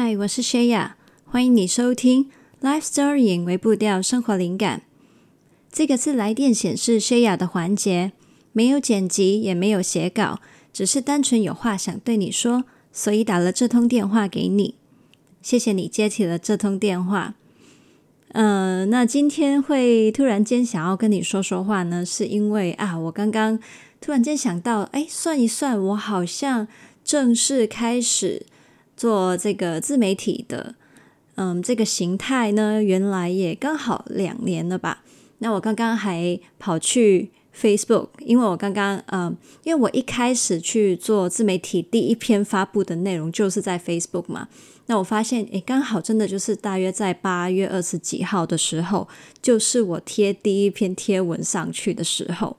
嗨，我是 Shaya，欢迎你收听 Life Storying 微步调生活灵感。这个是来电显示 Shaya 的环节，没有剪辑，也没有写稿，只是单纯有话想对你说，所以打了这通电话给你。谢谢你接起了这通电话。嗯、呃，那今天会突然间想要跟你说说话呢，是因为啊，我刚刚突然间想到，哎，算一算，我好像正式开始。做这个自媒体的，嗯，这个形态呢，原来也刚好两年了吧？那我刚刚还跑去 Facebook，因为我刚刚，嗯，因为我一开始去做自媒体，第一篇发布的内容就是在 Facebook 嘛。那我发现，诶，刚好真的就是大约在八月二十几号的时候，就是我贴第一篇贴文上去的时候。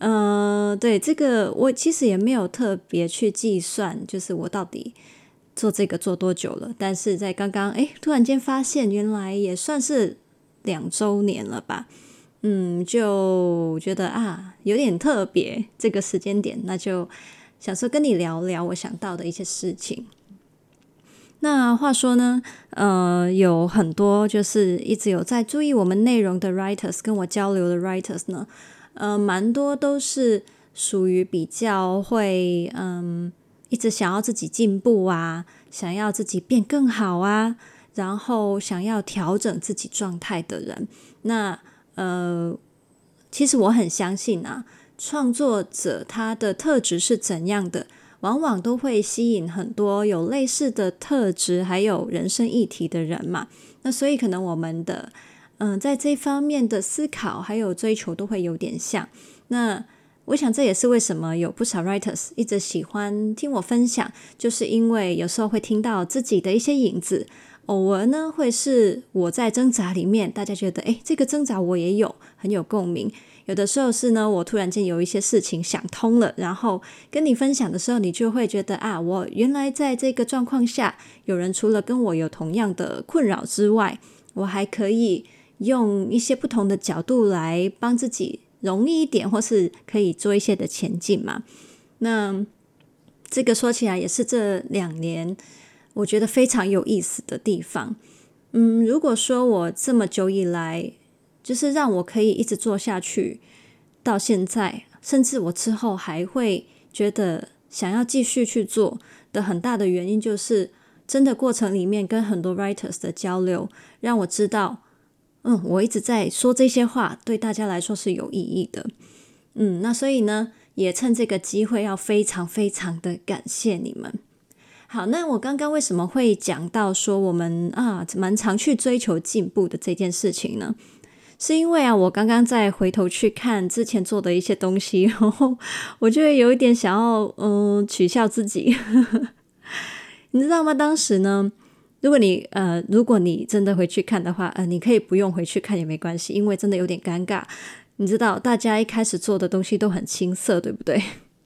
嗯，对，这个我其实也没有特别去计算，就是我到底。做这个做多久了？但是在刚刚，哎，突然间发现，原来也算是两周年了吧？嗯，就觉得啊，有点特别这个时间点，那就想说跟你聊聊我想到的一些事情。那话说呢，呃，有很多就是一直有在注意我们内容的 writers，跟我交流的 writers 呢，呃，蛮多都是属于比较会，嗯。一直想要自己进步啊，想要自己变更好啊，然后想要调整自己状态的人，那呃，其实我很相信啊，创作者他的特质是怎样的，往往都会吸引很多有类似的特质，还有人生议题的人嘛。那所以可能我们的嗯、在这方面的思考还有追求都会有点像。那我想这也是为什么有不少 writers 一直喜欢听我分享，就是因为有时候会听到自己的一些影子，偶尔呢会是我在挣扎里面，大家觉得诶，这个挣扎我也有，很有共鸣。有的时候是呢，我突然间有一些事情想通了，然后跟你分享的时候，你就会觉得啊，我原来在这个状况下，有人除了跟我有同样的困扰之外，我还可以用一些不同的角度来帮自己。容易一点，或是可以做一些的前进嘛？那这个说起来也是这两年我觉得非常有意思的地方。嗯，如果说我这么久以来，就是让我可以一直做下去到现在，甚至我之后还会觉得想要继续去做的很大的原因，就是真的过程里面跟很多 writers 的交流，让我知道。嗯，我一直在说这些话，对大家来说是有意义的。嗯，那所以呢，也趁这个机会要非常非常的感谢你们。好，那我刚刚为什么会讲到说我们啊蛮常去追求进步的这件事情呢？是因为啊，我刚刚在回头去看之前做的一些东西，然后我就会有一点想要嗯取笑自己，你知道吗？当时呢。如果你呃，如果你真的回去看的话，呃，你可以不用回去看也没关系，因为真的有点尴尬。你知道，大家一开始做的东西都很青涩，对不对？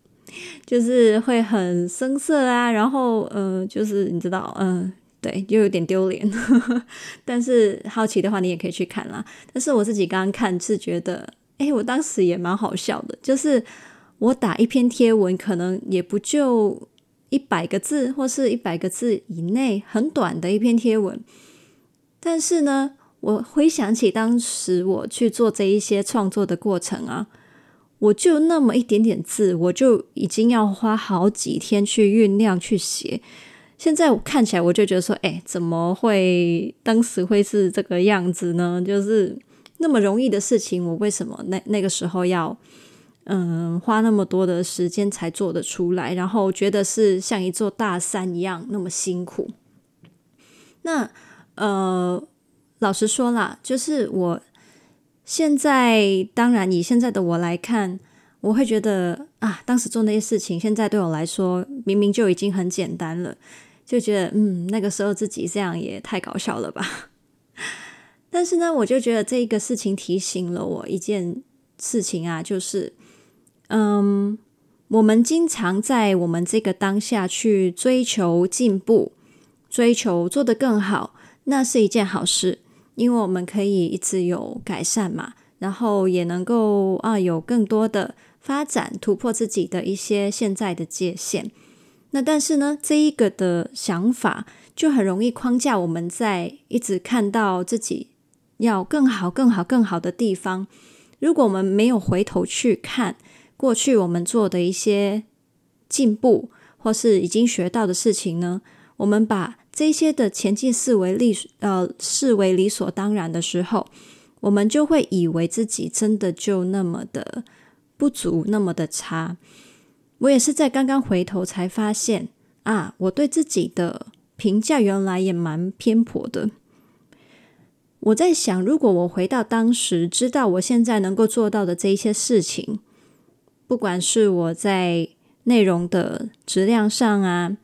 就是会很生涩啊，然后呃，就是你知道，嗯、对，又有点丢脸。但是好奇的话，你也可以去看啦。但是我自己刚刚看是觉得，哎，我当时也蛮好笑的，就是我打一篇贴文，可能也不就。一百个字或是一百个字以内，很短的一篇贴文。但是呢，我回想起当时我去做这一些创作的过程啊，我就那么一点点字，我就已经要花好几天去酝酿去写。现在我看起来，我就觉得说，哎，怎么会当时会是这个样子呢？就是那么容易的事情，我为什么那那个时候要？嗯，花那么多的时间才做得出来，然后觉得是像一座大山一样那么辛苦。那呃，老实说啦，就是我现在当然以现在的我来看，我会觉得啊，当时做那些事情，现在对我来说明明就已经很简单了，就觉得嗯，那个时候自己这样也太搞笑了吧。但是呢，我就觉得这个事情提醒了我一件事情啊，就是。嗯，我们经常在我们这个当下去追求进步，追求做得更好，那是一件好事，因为我们可以一直有改善嘛，然后也能够啊有更多的发展，突破自己的一些现在的界限。那但是呢，这一个的想法就很容易框架我们在一直看到自己要更好、更好、更好的地方。如果我们没有回头去看过去我们做的一些进步，或是已经学到的事情呢，我们把这些的前进视为理呃视为理所当然的时候，我们就会以为自己真的就那么的不足，那么的差。我也是在刚刚回头才发现啊，我对自己的评价原来也蛮偏颇的。我在想，如果我回到当时，知道我现在能够做到的这一些事情，不管是我在内容的质量上啊，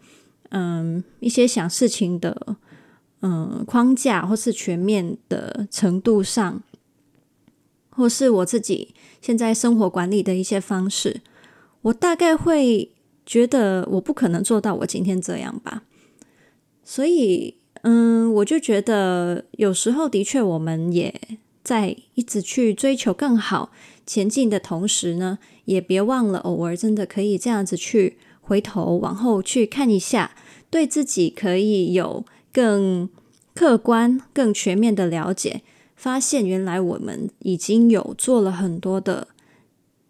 嗯，一些想事情的嗯框架，或是全面的程度上，或是我自己现在生活管理的一些方式。我大概会觉得我不可能做到我今天这样吧，所以，嗯，我就觉得有时候的确，我们也在一直去追求更好前进的同时呢，也别忘了偶尔真的可以这样子去回头往后去看一下，对自己可以有更客观、更全面的了解，发现原来我们已经有做了很多的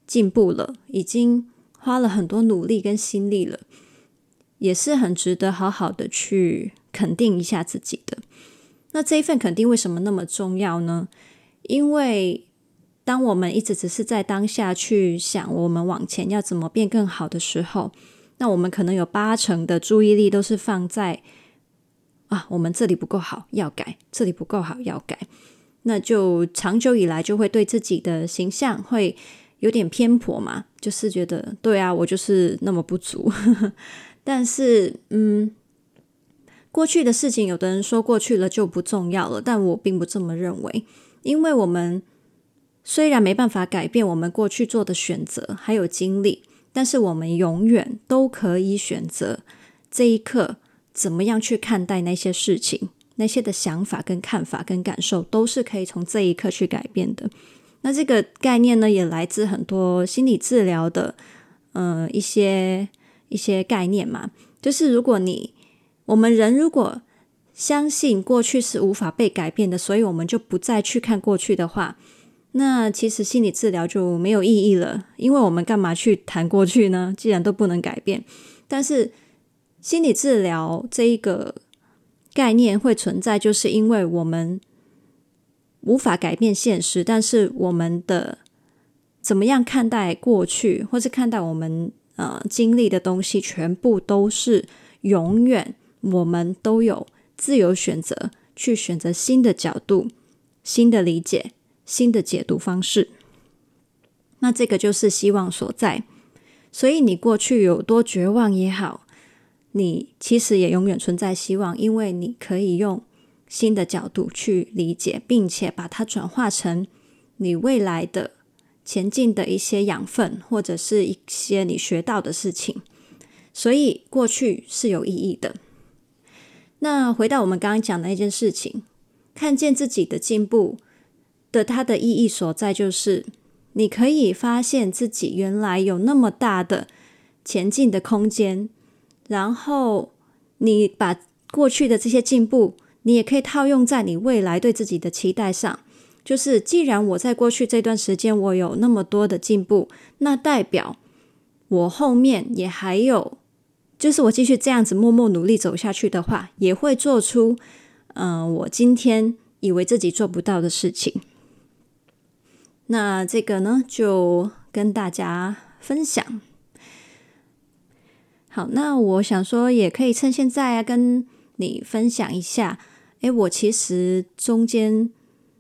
进步了，已经。花了很多努力跟心力了，也是很值得好好的去肯定一下自己的。那这一份肯定为什么那么重要呢？因为当我们一直只是在当下去想我们往前要怎么变更好的时候，那我们可能有八成的注意力都是放在啊，我们这里不够好要改，这里不够好要改，那就长久以来就会对自己的形象会。有点偏颇嘛，就是觉得对啊，我就是那么不足。但是，嗯，过去的事情，有的人说过去了就不重要了，但我并不这么认为。因为我们虽然没办法改变我们过去做的选择还有经历，但是我们永远都可以选择这一刻怎么样去看待那些事情，那些的想法跟看法跟感受，都是可以从这一刻去改变的。那这个概念呢，也来自很多心理治疗的，呃，一些一些概念嘛。就是如果你我们人如果相信过去是无法被改变的，所以我们就不再去看过去的话，那其实心理治疗就没有意义了。因为我们干嘛去谈过去呢？既然都不能改变，但是心理治疗这一个概念会存在，就是因为我们。无法改变现实，但是我们的怎么样看待过去，或是看待我们呃经历的东西，全部都是永远，我们都有自由选择，去选择新的角度、新的理解、新的解读方式。那这个就是希望所在。所以你过去有多绝望也好，你其实也永远存在希望，因为你可以用。新的角度去理解，并且把它转化成你未来的前进的一些养分，或者是一些你学到的事情。所以过去是有意义的。那回到我们刚刚讲的那件事情，看见自己的进步的它的意义所在，就是你可以发现自己原来有那么大的前进的空间，然后你把过去的这些进步。你也可以套用在你未来对自己的期待上，就是既然我在过去这段时间我有那么多的进步，那代表我后面也还有，就是我继续这样子默默努力走下去的话，也会做出，嗯、我今天以为自己做不到的事情。那这个呢，就跟大家分享。好，那我想说，也可以趁现在啊，跟你分享一下。诶，我其实中间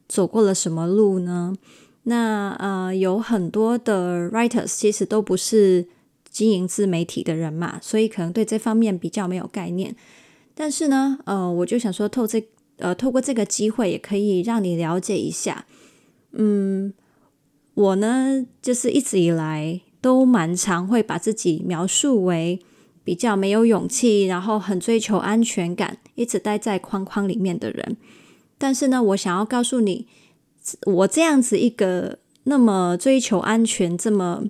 走过了什么路呢？那呃，有很多的 writers 其实都不是经营自媒体的人嘛，所以可能对这方面比较没有概念。但是呢，呃，我就想说透这呃透过这个机会，也可以让你了解一下。嗯，我呢，就是一直以来都蛮常会把自己描述为。比较没有勇气，然后很追求安全感，一直待在框框里面的人。但是呢，我想要告诉你，我这样子一个那么追求安全、这么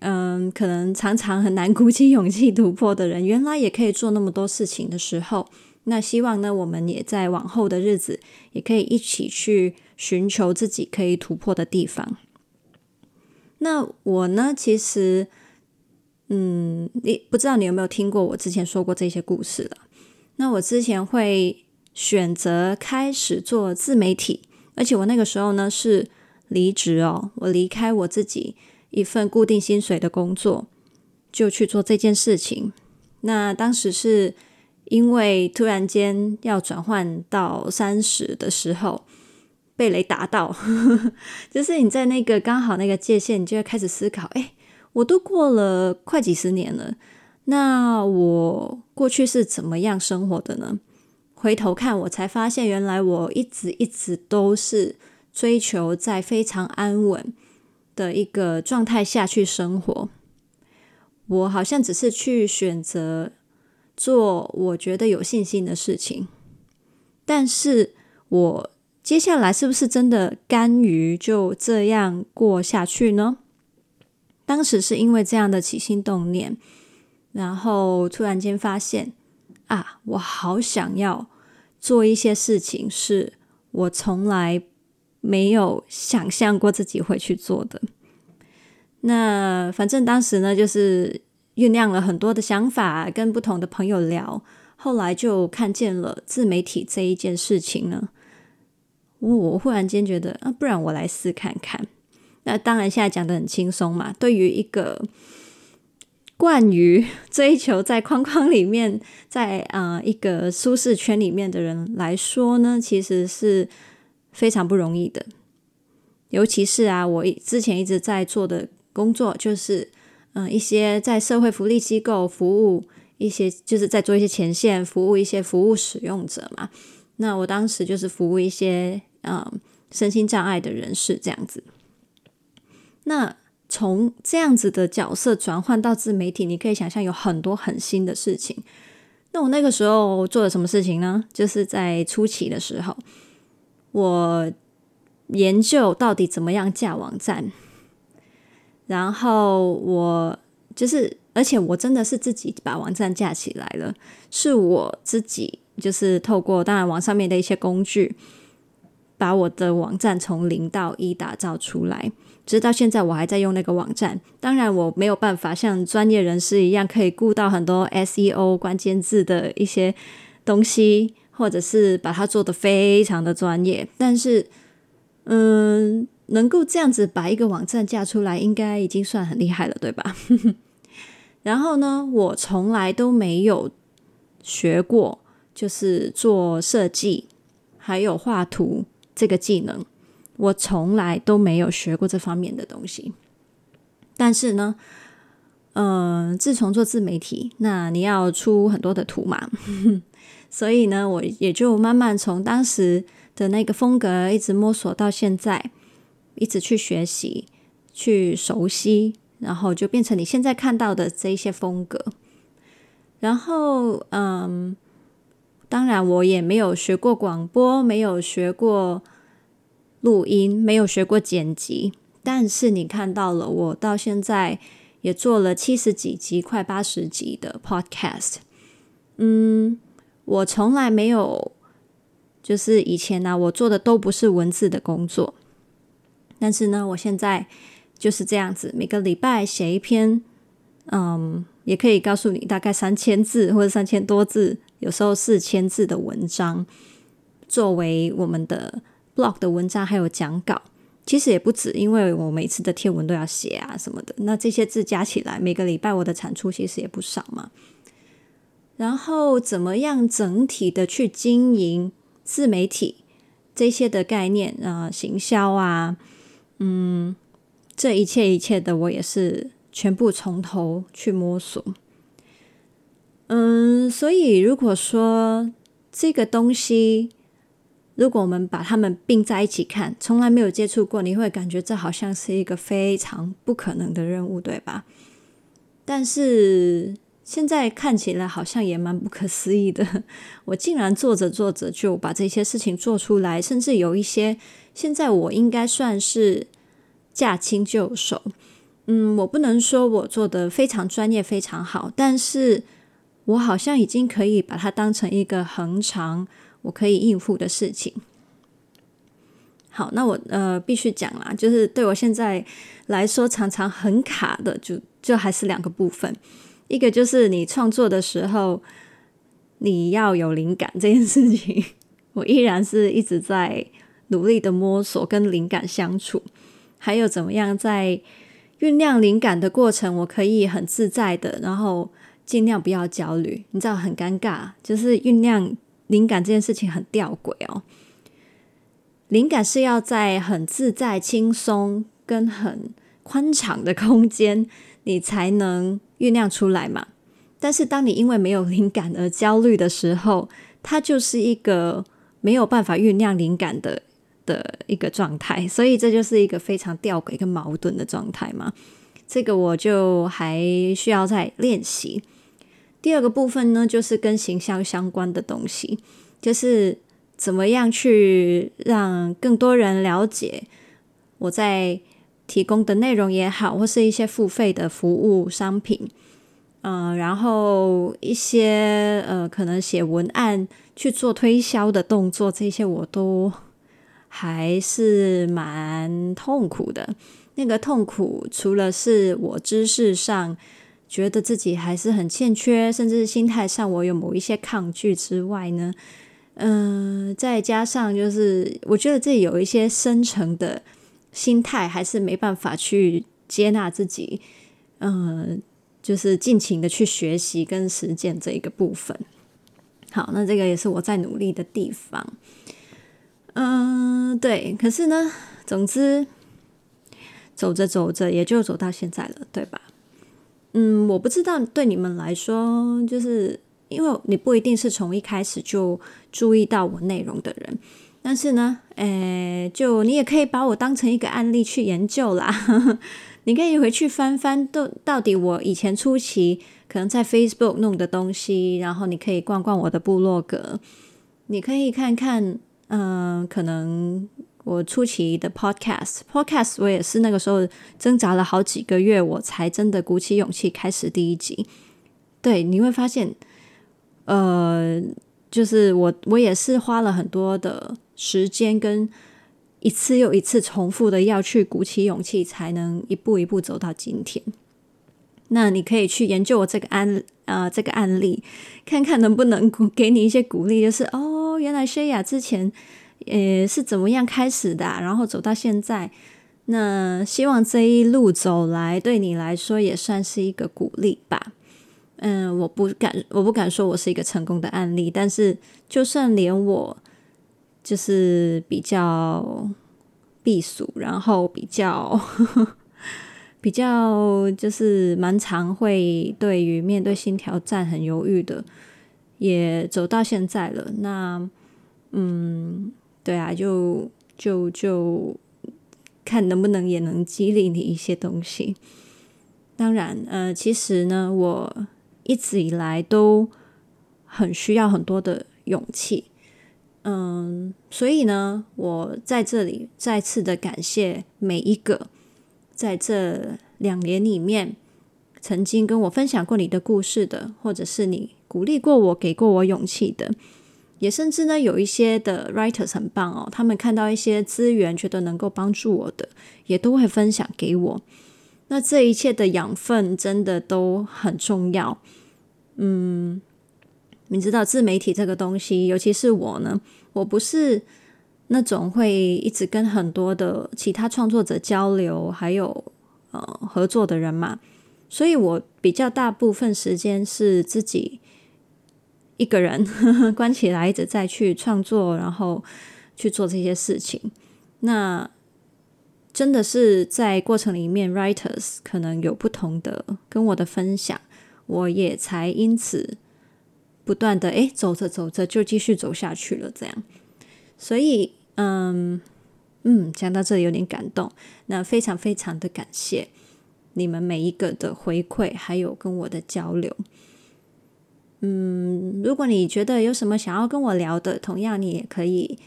嗯，可能常常很难鼓起勇气突破的人，原来也可以做那么多事情的时候，那希望呢，我们也在往后的日子，也可以一起去寻求自己可以突破的地方。那我呢，其实，嗯，你不知道你有没有听过我之前说过这些故事了？那我之前会选择开始做自媒体，而且我那个时候呢是离职哦，我离开我自己。一份固定薪水的工作，就去做这件事情。那当时是因为突然间要转换到三十的时候，被雷打到，就是你在那个刚好那个界限，你就会开始思考：哎，我都过了快几十年了，那我过去是怎么样生活的呢？回头看，我才发现，原来我一直一直都是追求在非常安稳。的一个状态下去生活，我好像只是去选择做我觉得有信心的事情，但是我接下来是不是真的甘于就这样过下去呢？当时是因为这样的起心动念，然后突然间发现啊，我好想要做一些事情，是我从来。没有想象过自己会去做的。那反正当时呢，就是酝酿了很多的想法，跟不同的朋友聊，后来就看见了自媒体这一件事情呢。我我忽然间觉得啊，不然我来试看看。那当然，现在讲的很轻松嘛。对于一个惯于 追求在框框里面，在啊、一个舒适圈里面的人来说呢，其实是。非常不容易的，尤其是啊，我之前一直在做的工作，就是嗯、一些在社会福利机构服务一些，就是在做一些前线服务一些服务使用者嘛。那我当时就是服务一些、呃，身心障碍的人士这样子。那从这样子的角色转换到自媒体，你可以想象有很多很新的事情。那我那个时候做了什么事情呢？就是在初期的时候。我研究到底怎么样架网站，然后我就是，而且我真的是自己把网站架起来了，是我自己就是透过当然网上面的一些工具，把我的网站从零到一打造出来，直到现在我还在用那个网站。当然我没有办法像专业人士一样可以顾到很多 SEO 关键字的一些东西。或者是把它做得非常的专业，但是，嗯，能够这样子把一个网站架出来，应该已经算很厉害了，对吧？然后呢，我从来都没有学过，就是做设计还有画图这个技能，我从来都没有学过这方面的东西。但是呢，嗯，自从做自媒体，那你要出很多的图嘛。所以呢，我也就慢慢从当时的那个风格一直摸索到现在，一直去学习、去熟悉，然后就变成你现在看到的这一些风格。然后，嗯，当然我也没有学过广播，没有学过录音，没有学过剪辑。但是你看到了，我到现在也做了七十几集、快八十集的 Podcast。嗯。我从来没有，就是以前呢、啊，我做的都不是文字的工作，但是呢，我现在就是这样子，每个礼拜写一篇，嗯，也可以告诉你大概三千字或者三千多字，有时候四千字的文章，作为我们的 blog 的文章还有讲稿，其实也不止，因为我每次的贴文都要写啊什么的，那这些字加起来，每个礼拜我的产出其实也不少嘛。然后怎么样整体的去经营自媒体这些的概念啊、行销啊，嗯，这一切一切的，我也是全部从头去摸索。嗯，所以如果说这个东西，如果我们把它们并在一起看，从来没有接触过，你会感觉这好像是一个非常不可能的任务，对吧？但是。现在看起来好像也蛮不可思议的，我竟然做着做着就把这些事情做出来，甚至有一些现在我应该算是驾轻就熟，嗯，我不能说我做的非常专业、非常好，但是我好像已经可以把它当成一个恒常，我可以应付的事情。好，那我呃必须讲啦，就是对我现在来说常常很卡的，就就还是两个部分。一个就是你创作的时候，你要有灵感这件事情，我依然是一直在努力的摸索跟灵感相处，还有怎么样在酝酿灵感的过程，我可以很自在的，然后尽量不要焦虑。你知道很尴尬，就是酝酿灵感这件事情很吊诡哦。灵感是要在很自在、轻松跟很宽敞的空间，你才能酝酿出来嘛。但是，当你因为没有灵感而焦虑的时候，它就是一个没有办法酝酿灵感的的一个状态。所以，这就是一个非常吊诡跟矛盾的状态嘛。这个我就还需要再练习。第二个部分呢，就是跟行销相关的东西，就是。怎么样去让更多人了解我在提供的内容也好，或是一些付费的服务商品，嗯、然后一些呃，可能写文案去做推销的动作，这些我都还是蛮痛苦的。那个痛苦，除了是我知识上觉得自己还是很欠缺，甚至心态上我有某一些抗拒之外呢，嗯、再加上就是，我觉得自己有一些深层的心态，还是没办法去接纳自己。嗯、就是尽情的去学习跟实践这一个部分。好，那这个也是我在努力的地方。嗯、对。可是呢，总之走着走着，也就走到现在了，对吧？嗯，我不知道对你们来说，就是。因为你不一定是从一开始就注意到我内容的人，但是呢，诶，就你也可以把我当成一个案例去研究啦。你可以回去翻翻，到到底我以前初期可能在 Facebook 弄的东西，然后你可以逛逛我的部落格，你可以看看，嗯、可能我初期的 Podcast，Podcast 我也是那个时候挣扎了好几个月，我才真的鼓起勇气开始第一集。对，你会发现。呃，就是我，我也是花了很多的时间，跟一次又一次重复的要去鼓起勇气，才能一步一步走到今天。那你可以去研究我这个案，呃，这个案例，看看能不能给你一些鼓励，就是哦，原来谢雅之前，呃，是怎么样开始的，然后走到现在。那希望这一路走来，对你来说也算是一个鼓励吧。嗯，我不敢，我不敢说我是一个成功的案例，但是就算连我就是比较避暑，然后比较 比较就是蛮常会对于面对新挑战很犹豫的，也走到现在了。那嗯，对啊，就就就看能不能也能激励你一些东西。当然，呃，其实呢，我。一直以来都很需要很多的勇气，嗯，所以呢，我在这里再次的感谢每一个在这两年里面曾经跟我分享过你的故事的，或者是你鼓励过我、给过我勇气的，也甚至呢有一些的 writers 很棒哦，他们看到一些资源觉得能够帮助我的，也都会分享给我。那这一切的养分真的都很重要。嗯，你知道自媒体这个东西，尤其是我呢，我不是那种会一直跟很多的其他创作者交流，还有呃合作的人嘛，所以我比较大部分时间是自己一个人呵呵 关起来，一直在去创作，然后去做这些事情。那真的是在过程里面，writers 可能有不同的跟我的分享。我也才因此不断的诶，走着走着就继续走下去了，这样。所以，嗯嗯，讲到这里有点感动。那非常非常的感谢你们每一个的回馈，还有跟我的交流。嗯，如果你觉得有什么想要跟我聊的，同样你也可以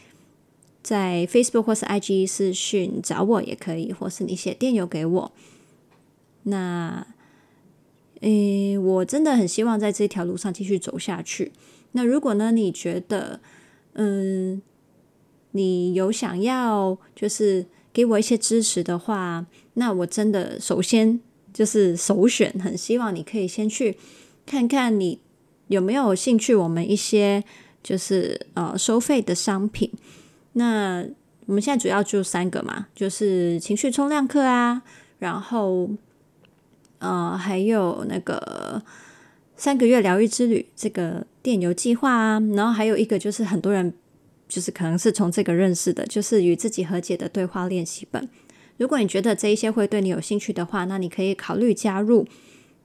在 Facebook 或是 IG 私讯找我，也可以，或是你写电邮给我。那，诶，我真的很希望在这条路上继续走下去。那如果呢，你觉得，嗯，你有想要就是给我一些支持的话，那我真的首先就是首选，很希望你可以先去看看你有没有兴趣，我们一些就是呃收费的商品。那我们现在主要就三个嘛，就是情绪冲量课啊，然后呃还有那个三个月疗愈之旅这个电邮计划啊，然后还有一个就是很多人就是可能是从这个认识的，就是与自己和解的对话练习本。如果你觉得这一些会对你有兴趣的话，那你可以考虑加入。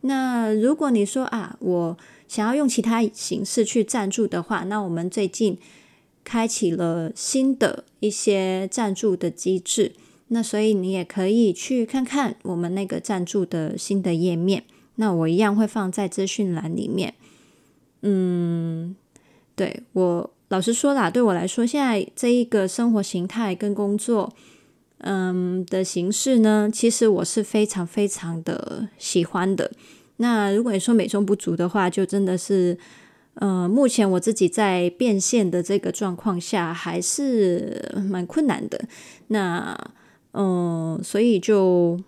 那如果你说啊，我想要用其他形式去赞助的话，那我们最近。开启了新的一些赞助的机制，那所以你也可以去看看我们那个赞助的新的页面。那我一样会放在资讯栏里面。嗯，对，我老实说啦，对我来说，现在这一个生活形态跟工作，嗯的形式呢，其实我是非常非常的喜欢的。那如果你说美中不足的话，就真的是。呃，目前我自己在变现的这个状况下，还是蛮困难的。那，嗯、所以就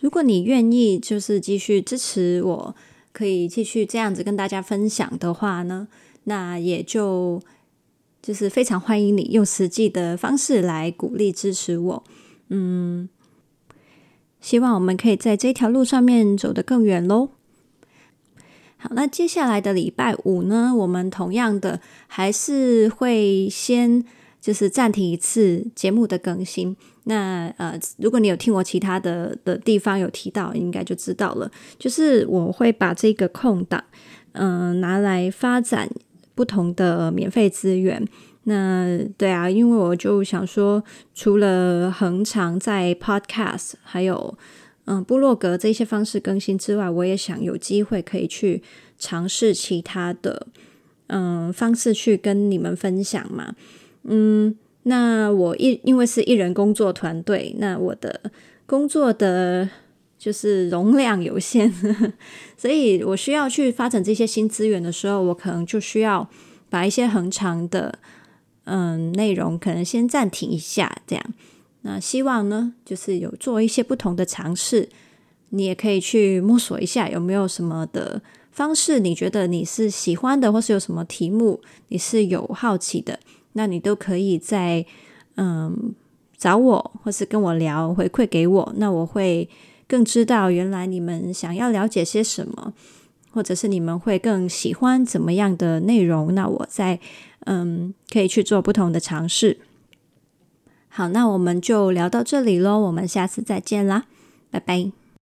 如果你愿意，就是继续支持我，可以继续这样子跟大家分享的话呢，那也就就是非常欢迎你用实际的方式来鼓励支持我。嗯，希望我们可以在这条路上面走得更远喽。好，那接下来的礼拜五呢，我们同样的还是会先就是暂停一次节目的更新。那呃，如果你有听我其他的的地方有提到，应该就知道了。就是我会把这个空档，嗯、拿来发展不同的免费资源。那对啊，因为我就想说，除了恒常在 Podcast 还有。嗯，部落格这些方式更新之外，我也想有机会可以去尝试其他的嗯方式去跟你们分享嘛。嗯，那我一因为是一人工作团队，那我的工作的就是容量有限，所以我需要去发展这些新资源的时候，我可能就需要把一些恒常的嗯内容可能先暂停一下，这样。那希望呢，就是有做一些不同的尝试，你也可以去摸索一下有没有什么的方式，你觉得你是喜欢的，或是有什么题目你是有好奇的，那你都可以在嗯找我，或是跟我聊，回馈给我，那我会更知道原来你们想要了解些什么，或者是你们会更喜欢怎么样的内容，那我再嗯可以去做不同的尝试。好，那我们就聊到这里喽，我们下次再见啦，拜拜。